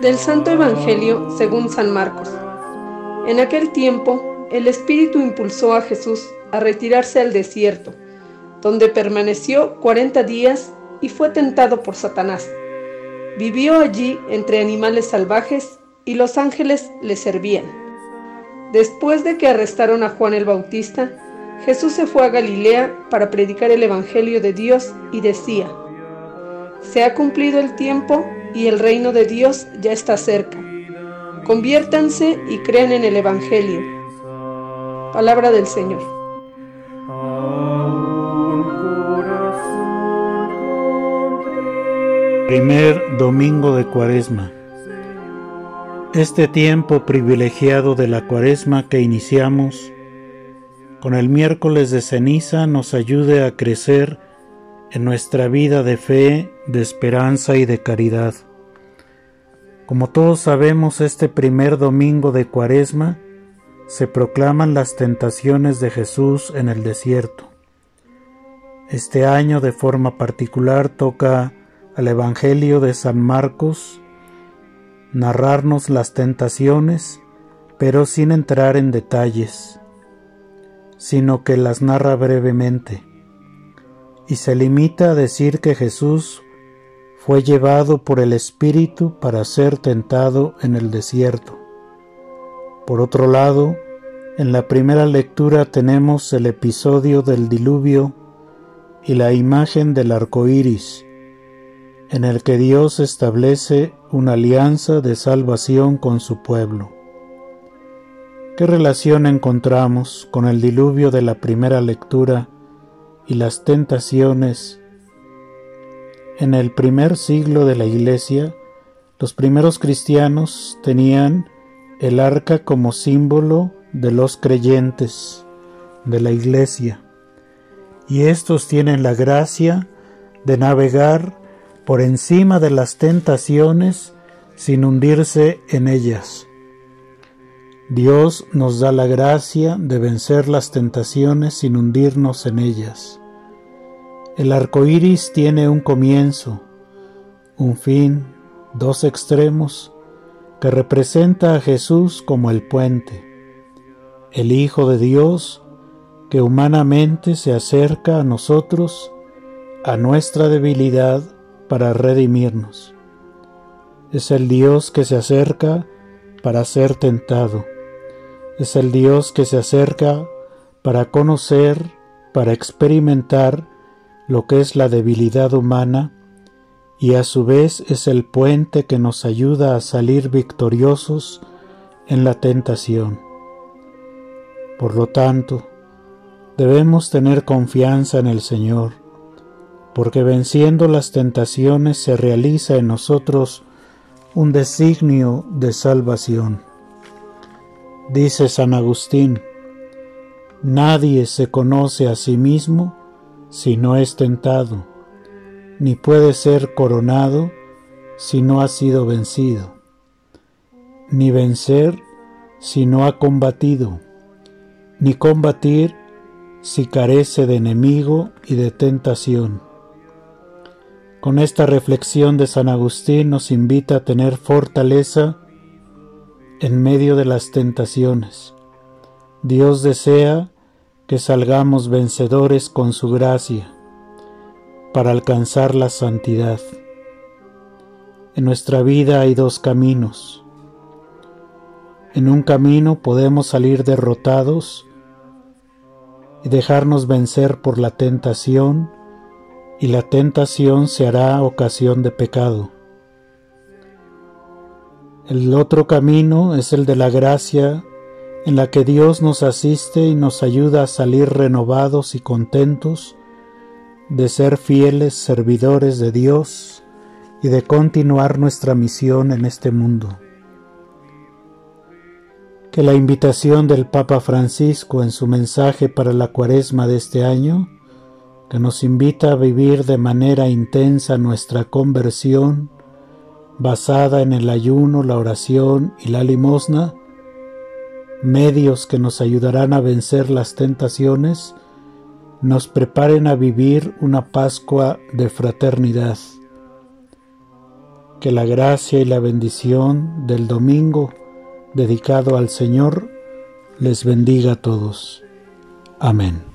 Del Santo Evangelio según San Marcos. En aquel tiempo, el Espíritu impulsó a Jesús a retirarse al desierto, donde permaneció cuarenta días y fue tentado por Satanás. Vivió allí entre animales salvajes y los ángeles le servían. Después de que arrestaron a Juan el Bautista, Jesús se fue a Galilea para predicar el Evangelio de Dios y decía, Se ha cumplido el tiempo y el reino de Dios ya está cerca. Conviértanse y crean en el Evangelio. Palabra del Señor. Primer domingo de Cuaresma. Este tiempo privilegiado de la Cuaresma que iniciamos con el miércoles de ceniza nos ayude a crecer en nuestra vida de fe, de esperanza y de caridad. Como todos sabemos, este primer domingo de Cuaresma se proclaman las tentaciones de Jesús en el desierto. Este año de forma particular toca al Evangelio de San Marcos narrarnos las tentaciones, pero sin entrar en detalles, sino que las narra brevemente y se limita a decir que Jesús fue llevado por el Espíritu para ser tentado en el desierto. Por otro lado, en la primera lectura tenemos el episodio del diluvio y la imagen del arco iris, en el que Dios establece una alianza de salvación con su pueblo. ¿Qué relación encontramos con el diluvio de la primera lectura y las tentaciones. En el primer siglo de la Iglesia, los primeros cristianos tenían el arca como símbolo de los creyentes de la Iglesia, y estos tienen la gracia de navegar por encima de las tentaciones sin hundirse en ellas. Dios nos da la gracia de vencer las tentaciones sin hundirnos en ellas. El arco iris tiene un comienzo, un fin, dos extremos, que representa a Jesús como el puente, el Hijo de Dios que humanamente se acerca a nosotros, a nuestra debilidad, para redimirnos. Es el Dios que se acerca para ser tentado. Es el Dios que se acerca para conocer, para experimentar lo que es la debilidad humana y a su vez es el puente que nos ayuda a salir victoriosos en la tentación. Por lo tanto, debemos tener confianza en el Señor, porque venciendo las tentaciones se realiza en nosotros un designio de salvación. Dice San Agustín, nadie se conoce a sí mismo si no es tentado, ni puede ser coronado si no ha sido vencido, ni vencer si no ha combatido, ni combatir si carece de enemigo y de tentación. Con esta reflexión de San Agustín nos invita a tener fortaleza en medio de las tentaciones. Dios desea que salgamos vencedores con su gracia para alcanzar la santidad. En nuestra vida hay dos caminos. En un camino podemos salir derrotados y dejarnos vencer por la tentación y la tentación se hará ocasión de pecado. El otro camino es el de la gracia en la que Dios nos asiste y nos ayuda a salir renovados y contentos de ser fieles servidores de Dios y de continuar nuestra misión en este mundo. Que la invitación del Papa Francisco en su mensaje para la cuaresma de este año, que nos invita a vivir de manera intensa nuestra conversión, basada en el ayuno, la oración y la limosna, medios que nos ayudarán a vencer las tentaciones, nos preparen a vivir una Pascua de fraternidad. Que la gracia y la bendición del domingo dedicado al Señor les bendiga a todos. Amén.